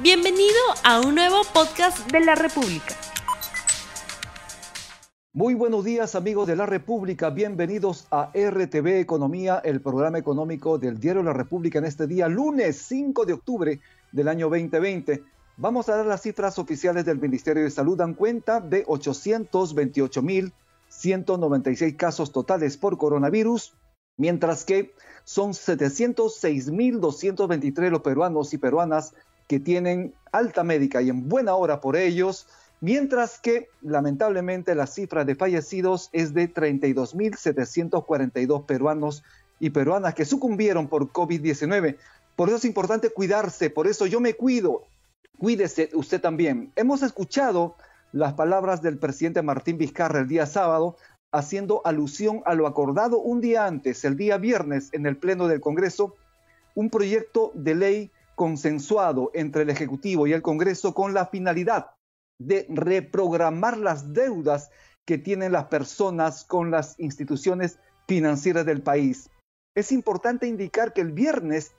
Bienvenido a un nuevo podcast de la República. Muy buenos días amigos de la República, bienvenidos a RTV Economía, el programa económico del diario La República en este día, lunes 5 de octubre del año 2020. Vamos a dar las cifras oficiales del Ministerio de Salud, dan cuenta de 828.196 casos totales por coronavirus, mientras que son 706.223 los peruanos y peruanas que tienen alta médica y en buena hora por ellos, mientras que lamentablemente la cifra de fallecidos es de 32.742 peruanos y peruanas que sucumbieron por COVID-19. Por eso es importante cuidarse, por eso yo me cuido. Cuídese usted también. Hemos escuchado las palabras del presidente Martín Vizcarra el día sábado, haciendo alusión a lo acordado un día antes, el día viernes, en el Pleno del Congreso, un proyecto de ley consensuado entre el Ejecutivo y el Congreso con la finalidad de reprogramar las deudas que tienen las personas con las instituciones financieras del país. Es importante indicar que el viernes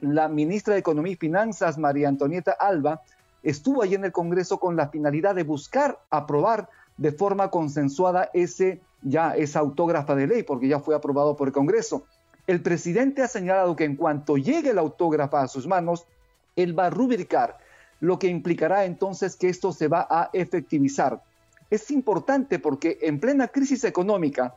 la ministra de Economía y Finanzas, María Antonieta Alba, estuvo allí en el Congreso con la finalidad de buscar aprobar de forma consensuada ese ya esa autógrafa de ley, porque ya fue aprobado por el Congreso. El presidente ha señalado que en cuanto llegue la autógrafa a sus manos, él va a rubricar, lo que implicará entonces que esto se va a efectivizar. Es importante porque en plena crisis económica,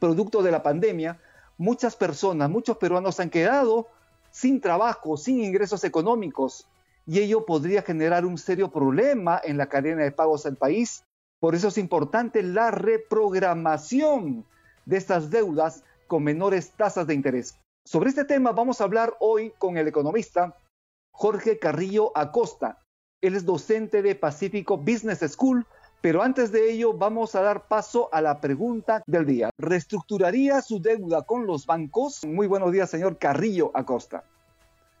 producto de la pandemia, muchas personas, muchos peruanos han quedado sin trabajo, sin ingresos económicos, y ello podría generar un serio problema en la cadena de pagos del país. Por eso es importante la reprogramación de estas deudas con menores tasas de interés. Sobre este tema vamos a hablar hoy con el economista Jorge Carrillo Acosta. Él es docente de Pacífico Business School, pero antes de ello vamos a dar paso a la pregunta del día. ¿Reestructuraría su deuda con los bancos? Muy buenos días, señor Carrillo Acosta.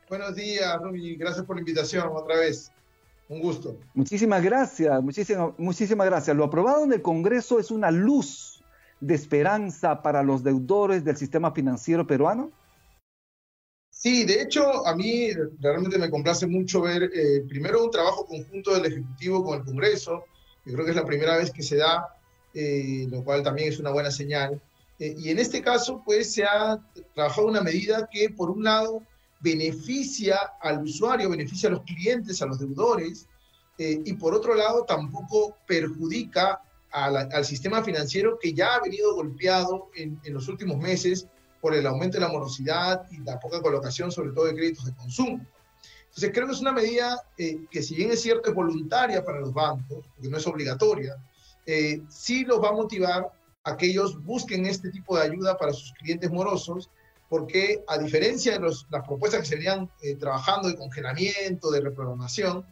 Buenos días, Rumi. Gracias por la invitación otra vez. Un gusto. Muchísimas gracias, muchísimas, muchísimas gracias. Lo aprobado en el Congreso es una luz de esperanza para los deudores del sistema financiero peruano? Sí, de hecho, a mí realmente me complace mucho ver eh, primero un trabajo conjunto del Ejecutivo con el Congreso. Yo creo que es la primera vez que se da, eh, lo cual también es una buena señal. Eh, y en este caso, pues se ha trabajado una medida que, por un lado, beneficia al usuario, beneficia a los clientes, a los deudores, y por otro lado, tampoco perjudica al, sistema financiero que ya ha venido golpeado en, los últimos meses por el aumento de la morosidad y la poca colocación, sobre todo de créditos de consumo. Entonces, creo que es una medida eh, que, si bien es cierto, es voluntaria para los bancos, porque no es obligatoria, eh, sí los va a motivar a que ellos busquen este tipo de ayuda para sus clientes morosos, porque a diferencia de los, las propuestas que se venían eh, trabajando de congelamiento, de reprogramación,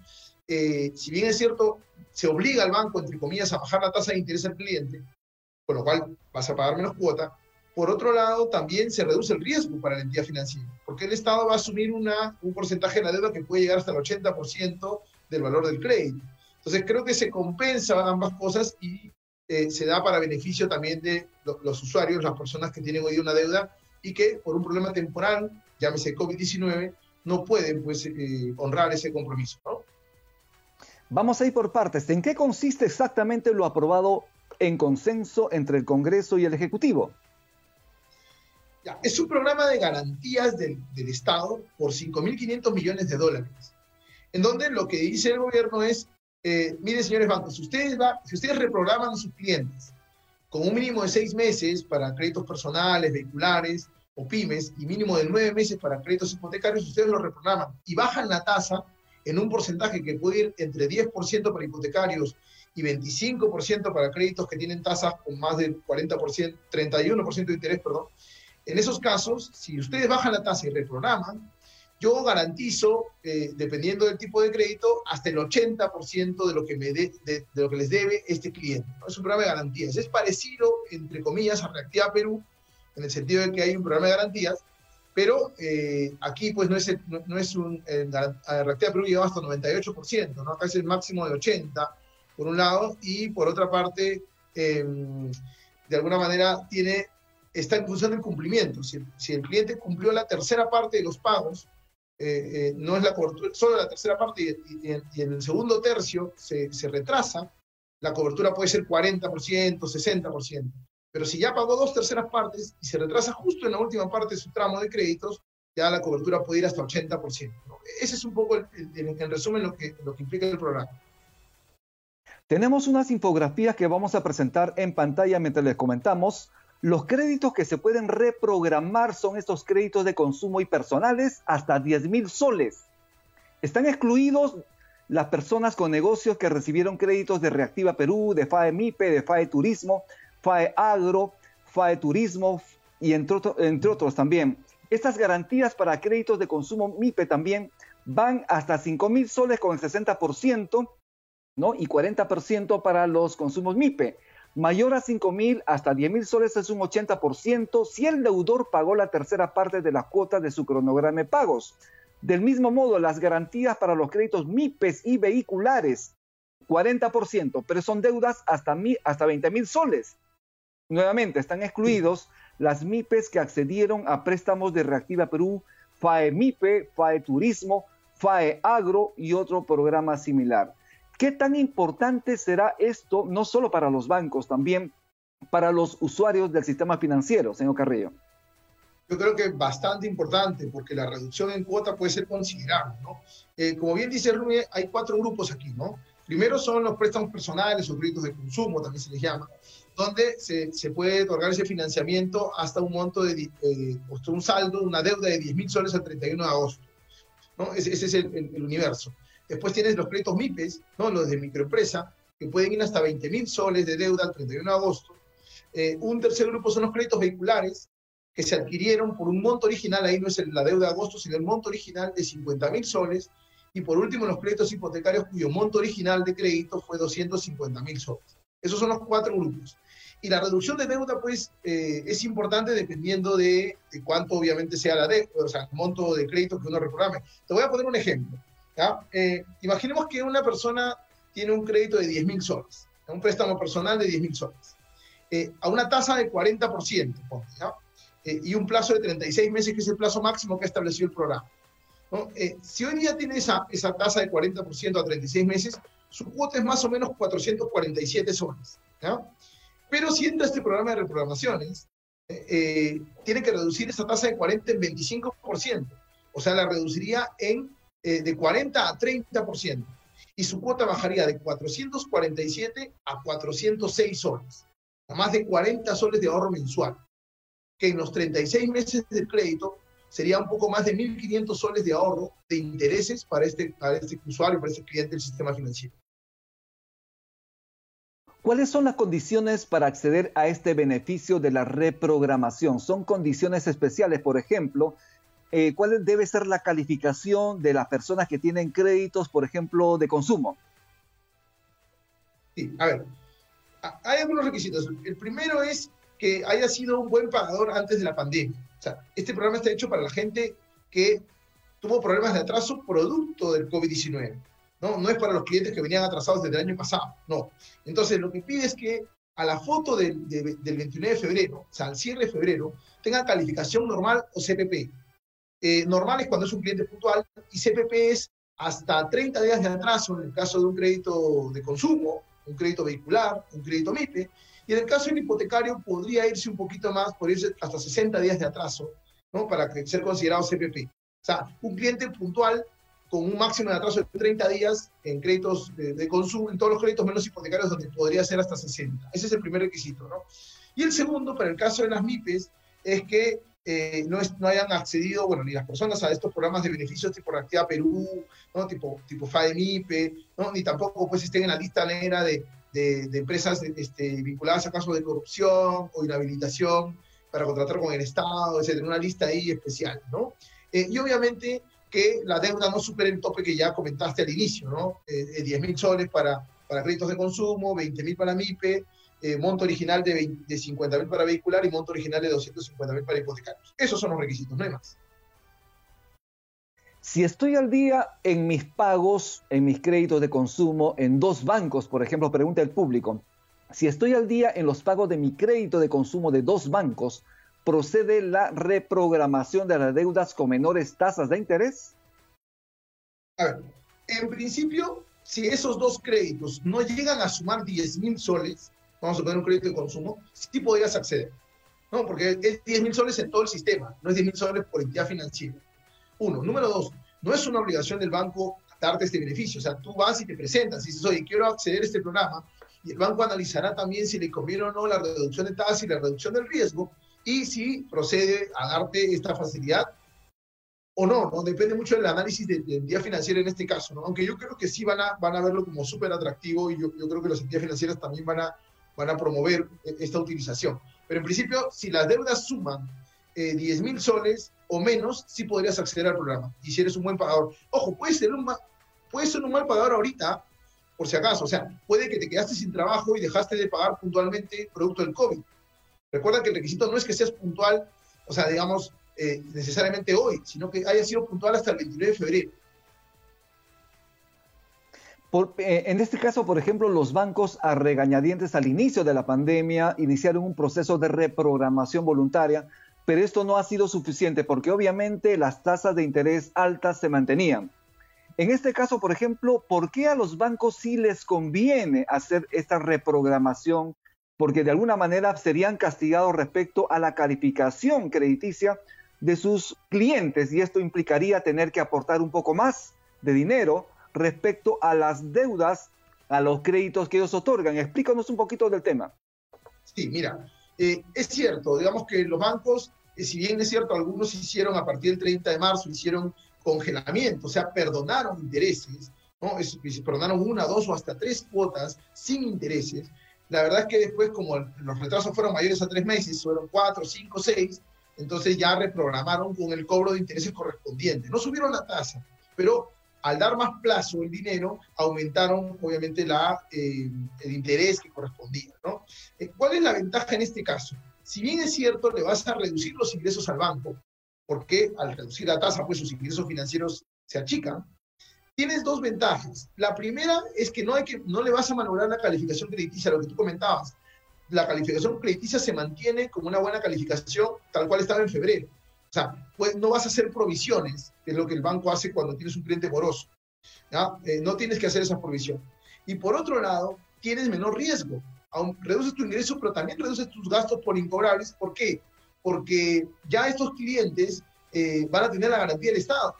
eh, si bien es cierto, se obliga al banco, entre comillas, a bajar la tasa de interés al cliente, con lo cual vas a pagar menos cuota, por otro lado, también se reduce el riesgo para la entidad financiera, porque el Estado va a asumir una, un porcentaje de la deuda que puede llegar hasta el 80% del valor del crédito. Entonces, creo que se compensa ambas cosas y eh, se da para beneficio también de los usuarios, las personas que tienen hoy una deuda y que por un problema temporal, llámese COVID-19, no pueden pues, eh, honrar ese compromiso. Vamos a ir por partes. ¿En qué consiste exactamente lo aprobado en consenso entre el Congreso y el Ejecutivo? Ya, es un programa de garantías del, Estado por 5.500 millones de dólares, en donde lo que dice el gobierno es, eh, miren señores bancos, si ustedes, va, si ustedes reprograman a sus clientes con un mínimo de seis meses para créditos personales, vehiculares o pymes y mínimo de nueve meses para créditos hipotecarios, ustedes lo reprograman y bajan la tasa en un porcentaje que puede ir entre 10% para hipotecarios y 25% para créditos que tienen tasas con más del 40%, 31% de interés, perdón. En esos casos, si ustedes bajan la tasa y reprograman, yo garantizo, eh, dependiendo del tipo de crédito, hasta el 80% de lo que, me de, de, lo que les debe este cliente. Es un programa de garantías. Es parecido, entre comillas, a Reactiva Perú, en el sentido de que hay un programa de garantías, pero eh, aquí pues no es, no, es un, la reactiva Perú llegaba hasta 98%, ¿no? acá es el máximo de 80% por un lado, y por otra parte, em, de alguna manera tiene, está en función del cumplimiento. Si, el cliente cumplió la tercera parte de los pagos eh, no es la cobertura, solo la tercera parte y, en el segundo tercio se, se, retrasa, la cobertura puede ser 40%, 60%. Pero si ya pagó dos terceras partes y se retrasa justo en la última parte de su tramo de créditos, ya la cobertura puede ir hasta 80%. Ese es un poco, en resumen, lo que, lo que implica el programa. Tenemos unas infografías que vamos a presentar en pantalla mientras les comentamos. Los créditos que se pueden reprogramar son estos créditos de consumo y personales hasta 10 mil soles. Están excluidos las personas con negocios que recibieron créditos de Reactiva Perú, de FAE MIPE, de FAE Turismo, FAE Agro, FAE Turismo y entre, otros también. Estas garantías para créditos de consumo MIPE también van hasta 5 mil soles con el 60%, ¿no? Y 40% para los consumos MIPE. Mayor a 5 mil hasta 10 mil soles es un 80% si el deudor pagó la tercera parte de la cuota de su cronograma de pagos. Del mismo modo, las garantías para los créditos MIPES y vehiculares, 40%, pero son deudas hasta, hasta 20 mil soles. Nuevamente, están excluidos las MIPES que accedieron a préstamos de Reactiva Perú, FAE MIPE, FAE Turismo, FAE Agro y otro programa similar. ¿Qué tan importante será esto no solo para los bancos, también para los usuarios del sistema financiero, señor Carrillo? Yo creo que es bastante importante porque la reducción en cuota puede ser considerable. Eh, como bien dice Rumi, hay cuatro grupos aquí. ¿no? Primero son los préstamos personales o créditos de consumo, también se les llama donde se, se, puede otorgar ese financiamiento hasta un monto de, eh, un saldo, una deuda de 10 mil soles al 31 de agosto. ¿no? Ese, ese es el, el, universo. Después tienes los créditos MIPES, ¿no? los de microempresa, que pueden ir hasta 20 mil soles de deuda al 31 de agosto. Eh, un tercer grupo son los créditos vehiculares, que se adquirieron por un monto original, ahí no es la deuda de agosto, sino el monto original de 50 mil soles. Y por último, los créditos hipotecarios cuyo monto original de crédito fue 250 mil soles. Esos son los cuatro grupos. Y la reducción de deuda, pues, eh, es importante dependiendo de, cuánto obviamente sea la deuda, o sea, el monto de crédito que uno reprograme. Te voy a poner un ejemplo. Eh, imaginemos que una persona tiene un crédito de 10 mil soles, un préstamo personal de 10 mil soles, eh, a una tasa de 40%, y un plazo de 36 meses, que es el plazo máximo que ha establecido el programa. si hoy día tiene esa, esa tasa de 40% a 36 meses, su cuota es más o menos 447 soles. ¿ya? Pero si entra este programa de reprogramaciones, eh, eh, tiene que reducir esa tasa de 40 en 25%. O sea, la reduciría en, eh, de 40 a 30%. Y su cuota bajaría de 447 a 406 soles. A más de 40 soles de ahorro mensual. Que en los 36 meses del crédito sería un poco más de 1.500 soles de ahorro de intereses para este, para este usuario, para este cliente del sistema financiero. ¿Cuáles son las condiciones para acceder a este beneficio de la reprogramación? ¿Son condiciones especiales, por ejemplo? Eh, ¿Cuál debe ser la calificación de las personas que tienen créditos, por ejemplo, de consumo? Sí, a ver, hay algunos requisitos. El primero es que haya sido un buen pagador antes de la pandemia. O sea, este programa está hecho para la gente que tuvo problemas de atraso producto del COVID-19. ¿No? No es para los clientes que venían atrasados desde el año pasado, no. Entonces, lo que pide es que a la foto del, del 29 de febrero, o sea, al cierre de febrero, tenga calificación normal o CPP. Eh, normal es cuando es un cliente puntual y CPP es hasta 30 días de atraso en el caso de un crédito de consumo, un crédito vehicular, un crédito MIPE, y en el caso del hipotecario podría irse un poquito más, por irse hasta 60 días de atraso, ¿no? Para ser considerado CPP. O sea, un cliente puntual con un máximo de atraso de 30 días en créditos de, consumo, en todos los créditos menos hipotecarios, donde podría ser hasta 60. Ese es el primer requisito, ¿no? Y el segundo, para el caso de las MIPES, es que eh, no, no, hayan accedido, bueno, ni las personas a estos programas de beneficios tipo Reactiva Perú, ¿no? tipo, tipo FAEMIPE, ¿no? ni tampoco pues estén en la lista negra de, de, de empresas este, vinculadas a casos de corrupción o inhabilitación para contratar con el Estado, etcétera, una lista ahí especial, ¿no? Eh, y obviamente que la deuda no supere el tope que ya comentaste al inicio, ¿no? Eh, 10 eh, mil soles para, para créditos de consumo, 20 mil para MIPE, eh, monto original de, de 50 mil para vehicular y monto original de 250 mil para hipotecarios. Esos son los requisitos, no hay más. Si estoy al día en mis pagos, en mis créditos de consumo, en dos bancos, por ejemplo, pregunta el público, si estoy al día en los pagos de mi crédito de consumo de dos bancos, procede la reprogramación de las deudas con menores tasas de interés? A ver, en principio, si esos dos créditos no llegan a sumar 10 mil soles, vamos a poner un crédito de consumo, sí podrías acceder. ¿no? Porque es 10 mil soles en todo el sistema, no es 10 mil soles por entidad financiera. Uno. Número dos, no es una obligación del banco darte este beneficio. O sea, tú vas y te presentas y dices, oye, quiero acceder a este programa, y el banco analizará también si le conviene o no la reducción de tasa y la reducción del riesgo, y si procede a darte esta facilidad o no, ¿no? Depende mucho del análisis de, de entidad financiera en este caso, ¿no? Aunque yo creo que sí van a, van a verlo como súper atractivo y yo, yo, creo que las entidades financieras también van a, van a promover e, esta utilización. Pero en principio, si las deudas suman eh, 10 mil soles o menos, sí podrías acceder al programa. Y si eres un buen pagador. Ojo, puede ser un, puede ser un mal pagador ahorita, por si acaso. O sea, puede que te quedaste sin trabajo y dejaste de pagar puntualmente producto del COVID. Recuerda que el requisito no es que seas puntual, o sea, digamos, eh, necesariamente hoy, sino que haya sido puntual hasta el 29 de febrero. Eh, en este caso, por ejemplo, los bancos a regañadientes al inicio de la pandemia iniciaron un proceso de reprogramación voluntaria, pero esto no ha sido suficiente porque obviamente las tasas de interés altas se mantenían. En este caso, por ejemplo, ¿por qué a los bancos sí les conviene hacer esta reprogramación? Porque de alguna manera serían castigados respecto a la calificación crediticia de sus clientes y esto implicaría tener que aportar un poco más de dinero respecto a las deudas, a los créditos que ellos otorgan. Explícanos un poquito del tema. Sí, mira, eh, es cierto, digamos que los bancos, eh, si bien es cierto, algunos hicieron a partir del 30 de marzo, hicieron congelamiento, o sea, perdonaron intereses, ¿no? Perdonaron una, dos o hasta tres cuotas sin intereses. La verdad es que después, como los retrasos fueron mayores a tres meses, fueron cuatro, cinco, seis, entonces ya reprogramaron con el cobro de intereses correspondiente. No subieron la tasa, pero al dar más plazo el dinero, aumentaron obviamente la, eh, el interés que correspondía. Eh, ¿Cuál es la ventaja en este caso? Si bien es cierto, le vas a reducir los ingresos al banco, porque al reducir la tasa, pues sus ingresos financieros se achican, tienes dos ventajas. La primera es que no, hay que, no le vas a manobrar la calificación crediticia, lo que tú comentabas. La calificación crediticia se mantiene como una buena calificación, tal cual estaba en febrero. O sea, pues no vas a hacer provisiones, que es lo que el banco hace cuando tienes un cliente moroso. ¿ya? Eh, no tienes que hacer esa provisión. Y por otro lado, tienes menor riesgo. Reduces tu ingreso, pero también reduces tus gastos por incobrables. ¿Por qué? Porque ya estos clientes eh, van a tener la garantía del Estado.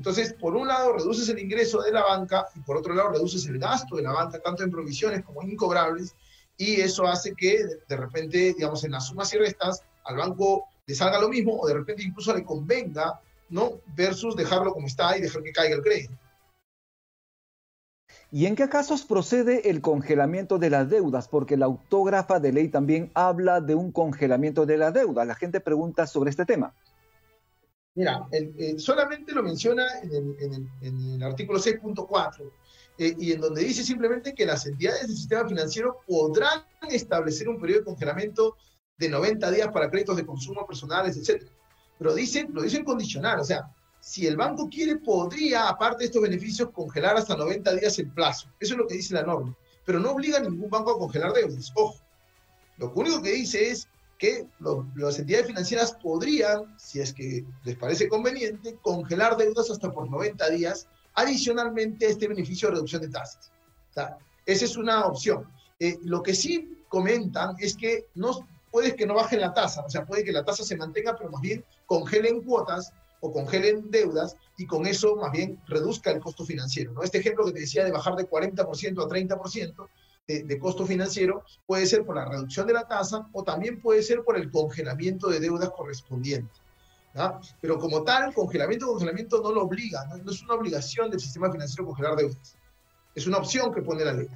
Entonces, por un lado, reduces el ingreso de la banca y por otro lado, reduces el gasto de la banca, tanto en provisiones como en incobrables, y eso hace que de repente, digamos, en las sumas y restas, al banco le salga lo mismo o de repente incluso le convenga, ¿no? Versus dejarlo como está y dejar que caiga el crédito. ¿Y en qué casos procede el congelamiento de las deudas? Porque la autógrafa de ley también habla de un congelamiento de la deuda. La gente pregunta sobre este tema. Mira, el, el, solamente lo menciona en el artículo 6.4 eh, y en donde dice simplemente que las entidades del sistema financiero podrán establecer un periodo de congelamiento de 90 días para créditos de consumo personales, etc. Pero dicen, lo dicen condicional, o sea, si el banco quiere, podría, aparte de estos beneficios, congelar hasta 90 días el plazo. Eso es lo que dice la norma. Pero no obliga a ningún banco a congelar deudas. Ojo, lo único que dice es que las entidades financieras podrían, si es que les parece conveniente, congelar deudas hasta por 90 días, adicionalmente a este beneficio de reducción de tasas. O sea, esa es una opción. Eh, lo que sí comentan es que no, puede que no bajen la tasa, o sea, puede que la tasa se mantenga, pero más bien congelen cuotas o congelen deudas y con eso más bien reduzca el costo financiero. ¿no? Este ejemplo que te decía de bajar de 40% a 30% de, de costo financiero puede ser por la reducción de la tasa o también puede ser por el congelamiento de deudas correspondientes. ¿no? Pero como tal, congelamiento congelamiento no lo obliga, ¿no? no es una obligación del sistema financiero congelar deudas. Es una opción que pone la ley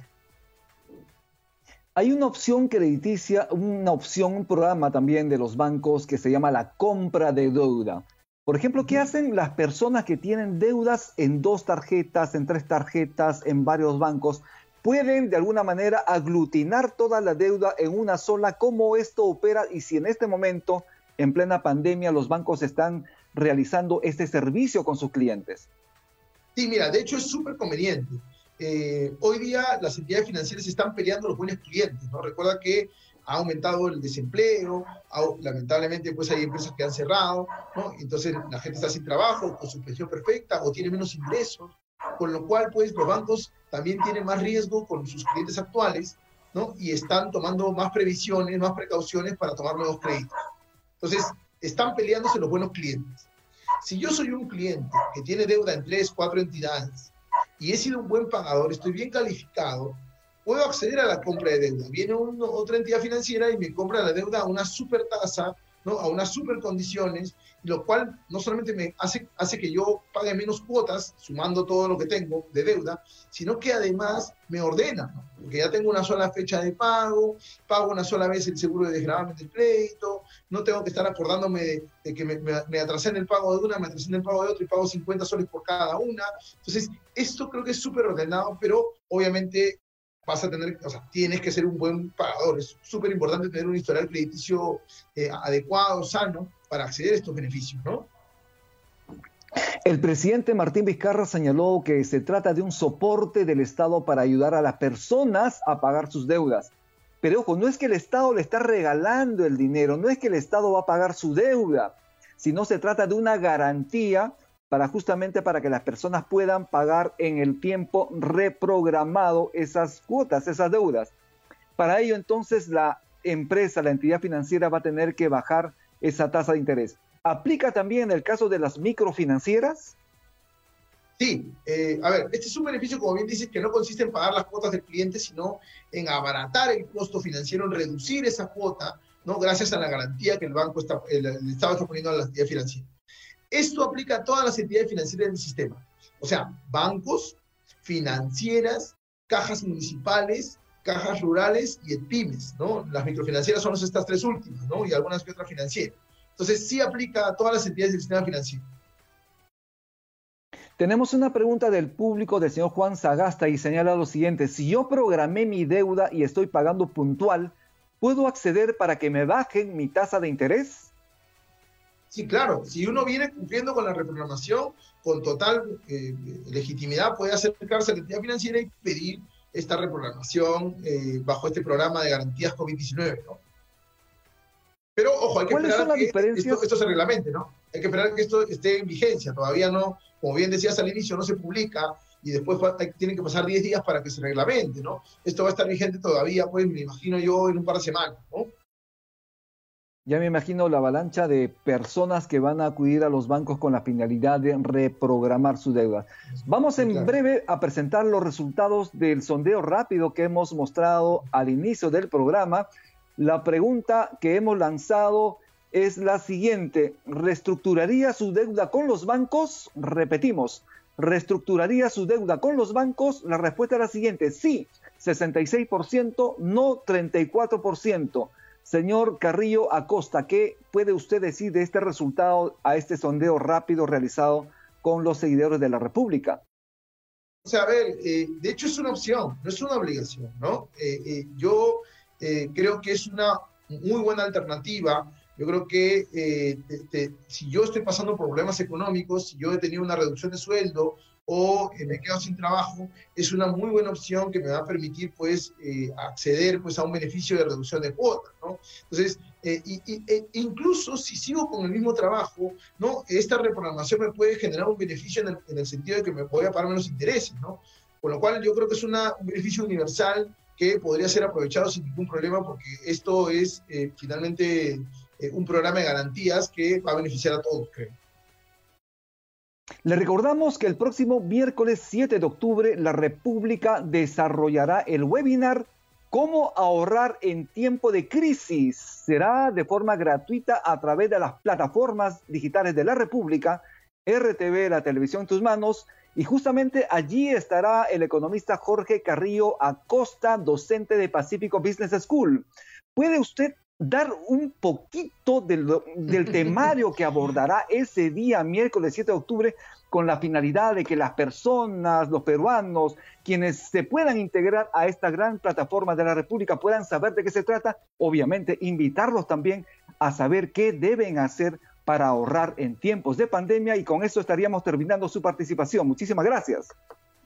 hay una opción crediticia, una opción, un programa también de los bancos que se llama la compra de deuda. Por ejemplo, ¿qué hacen las personas que tienen deudas en dos tarjetas, en tres tarjetas, en varios bancos? Pueden de alguna manera aglutinar toda la deuda en una sola. ¿Cómo esto opera? Y si en este momento, en plena pandemia, los bancos están realizando este servicio con sus clientes. Sí, mira, de hecho es súper conveniente eh, hoy día las entidades financieras están peleando los buenos clientes, ¿no? Recuerda que ha aumentado el desempleo, lamentablemente pues hay empresas que han cerrado, ¿no? Entonces la gente está sin trabajo, con su pensión perfecta, o tiene menos ingresos, con lo cual pues los bancos también tienen más riesgo con sus clientes actuales, ¿no? Y están tomando más previsiones, más precauciones para tomar nuevos créditos. Entonces, están peleándose los buenos clientes. Si yo soy un cliente que tiene deuda en tres, cuatro entidades y he sido un buen pagador, estoy bien calificado, puedo acceder a la compra de deuda. Viene otra entidad financiera y me compra la deuda a una super tasa, ¿no? a unas super condiciones, lo cual no solamente me hace, hace que yo pague menos cuotas, sumando todo lo que tengo de deuda, sino que además me ordena, porque ya tengo una sola fecha de pago, pago una sola vez el seguro de desgravamen del crédito, no tengo que estar acordándome de, que me, me, atrasé en el pago de una, me atrasé en el pago de otra y pago 50 soles por cada una. Entonces, esto creo que es súper ordenado, pero obviamente vas a tener, o sea, tienes que ser un buen pagador. Es súper importante tener un historial crediticio eh, adecuado, sano, para acceder a estos beneficios, ¿no? El presidente Martín Vizcarra señaló que se trata de un soporte del Estado para ayudar a las personas a pagar sus deudas. Pero ojo, no es que el Estado le está regalando el dinero, no es que el Estado va a pagar su deuda, sino se trata de una garantía para justamente para que las personas puedan pagar en el tiempo reprogramado esas cuotas, esas deudas. Para ello entonces la empresa, la entidad financiera va a tener que bajar esa tasa de interés. ¿Aplica también en el caso de las microfinancieras? Sí, eh, a ver, este es un beneficio, como bien dices, que no consiste en pagar las cuotas del cliente, sino en abaratar el costo financiero, en reducir esa cuota, ¿no? Gracias a la garantía que el banco está, el, el está poniendo a la entidad financiera. Esto aplica a todas las entidades financieras del sistema. O sea, bancos, financieras, cajas municipales, cajas rurales y pymes, ¿no? Las microfinancieras son estas tres últimas, ¿no? Y algunas que otras financieras. Entonces, sí aplica a todas las entidades del sistema financiero. Tenemos una pregunta del público del señor Juan Sagasta y señala lo siguiente, si yo programé mi deuda y estoy pagando puntual, ¿puedo acceder para que me bajen mi tasa de interés? Sí, claro, si uno viene cumpliendo con la reprogramación, con total eh, legitimidad puede acercarse a la entidad financiera y pedir esta reprogramación eh, bajo este programa de garantías COVID-19, ¿no? Pero, ojo, hay que esperar que esto, esto, se reglamente, ¿no? Hay que esperar que esto esté en vigencia. Todavía no, como bien decías al inicio, no se publica y después tienen que pasar 10 días para que se reglamente, ¿no? Esto va a estar vigente todavía, pues, me imagino yo, en un par de semanas, ¿no? Ya me imagino la avalancha de personas que van a acudir a los bancos con la finalidad de reprogramar su deuda. Vamos en breve a presentar los resultados del sondeo rápido que hemos mostrado al inicio del programa. La pregunta que hemos lanzado es la siguiente. ¿Reestructuraría su deuda con los bancos? Repetimos, ¿reestructuraría su deuda con los bancos? La respuesta es la siguiente. Sí, 66%, no 34%. Señor Carrillo Acosta, ¿qué puede usted decir de este resultado a este sondeo rápido realizado con los seguidores de la República? O sea, a ver, eh, de hecho es una opción, no es una obligación, ¿no? Eh, eh, yo creo que es una muy buena alternativa. Yo creo que si yo estoy pasando problemas económicos, si yo he tenido una reducción de sueldo o eh, me quedo sin trabajo, es una muy buena opción que me va a permitir pues eh, acceder pues a un beneficio de reducción de cuotas, ¿no? Entonces, eh, e incluso si sigo con el mismo trabajo, ¿no? Esta reprogramación me puede generar un beneficio en el, en el sentido de que me voy a pagar menos intereses, ¿no? Con lo cual yo creo que es una, un beneficio universal que podría ser aprovechado sin ningún problema porque esto es finalmente un programa de garantías que va a beneficiar a todos, creo. Le recordamos que el próximo miércoles 7 de octubre la República desarrollará el webinar Cómo ahorrar en tiempo de crisis. Será de forma gratuita a través de las plataformas digitales de la República, RTV, la televisión en tus manos, y justamente allí estará el economista Jorge Carrillo Acosta, docente de Pacífico Business School. ¿Puede usted dar un poquito del, temario que abordará ese día, miércoles 7 de octubre, con la finalidad de que las personas, los peruanos, quienes se puedan integrar a esta gran plataforma de la República puedan saber de qué se trata, obviamente invitarlos también a saber qué deben hacer para ahorrar en tiempos de pandemia y con eso estaríamos terminando su participación. Muchísimas gracias.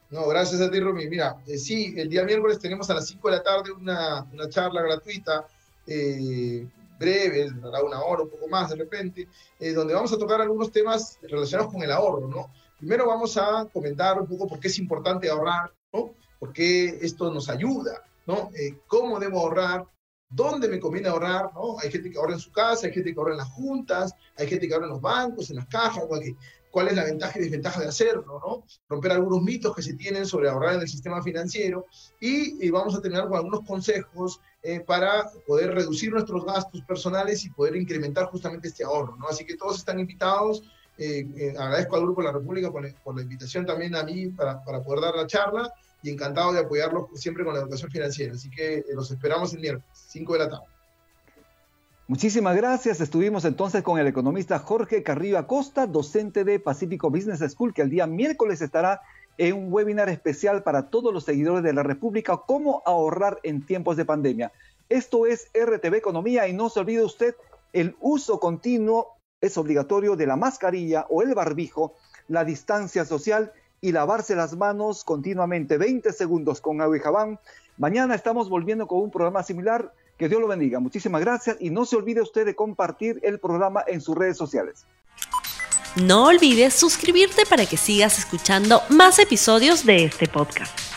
No, gracias a ti, Rumi. Mira, eh, sí, el día miércoles tenemos a las 5 de la tarde una charla gratuita eh, breve, dará una hora, un poco más de repente, eh, donde vamos a tocar algunos temas relacionados con el ahorro, ¿no? Primero vamos a comentar un poco por qué es importante ahorrar, ¿no? por qué esto nos ayuda, ¿no? Eh, cómo debo ahorrar, dónde me conviene ahorrar, ¿no? Hay gente que ahorra en su casa, hay gente que ahorra en las juntas, hay gente que ahorra en los bancos, en las cajas, cuál es la ventaja y desventaja de hacerlo, ¿no? Romper algunos mitos que se tienen sobre ahorrar en el sistema financiero y, vamos a terminar con algunos consejos eh, para poder reducir nuestros gastos personales y poder incrementar justamente este ahorro, ¿no? Así que todos están invitados. Eh, eh, agradezco al Grupo de la República por, la invitación también a mí para, para poder dar la charla y encantado de apoyarlos siempre con la educación financiera. Así que los esperamos el miércoles, 5 de la tarde. Muchísimas gracias. Estuvimos entonces con el economista Jorge Carrillo Acosta, docente de Pacífico Business School, que el día miércoles estará en un webinar especial para todos los seguidores de la República, cómo ahorrar en tiempos de pandemia. Esto es RTV Economía y no se olvide usted, el uso continuo es obligatorio de la mascarilla o el barbijo, la distancia social y lavarse las manos continuamente, 20 segundos con agua y jabón. Mañana estamos volviendo con un programa similar. Que Dios lo bendiga. Muchísimas gracias y no se olvide usted de compartir el programa en sus redes sociales. No olvides suscribirte para que sigas escuchando más episodios de este podcast.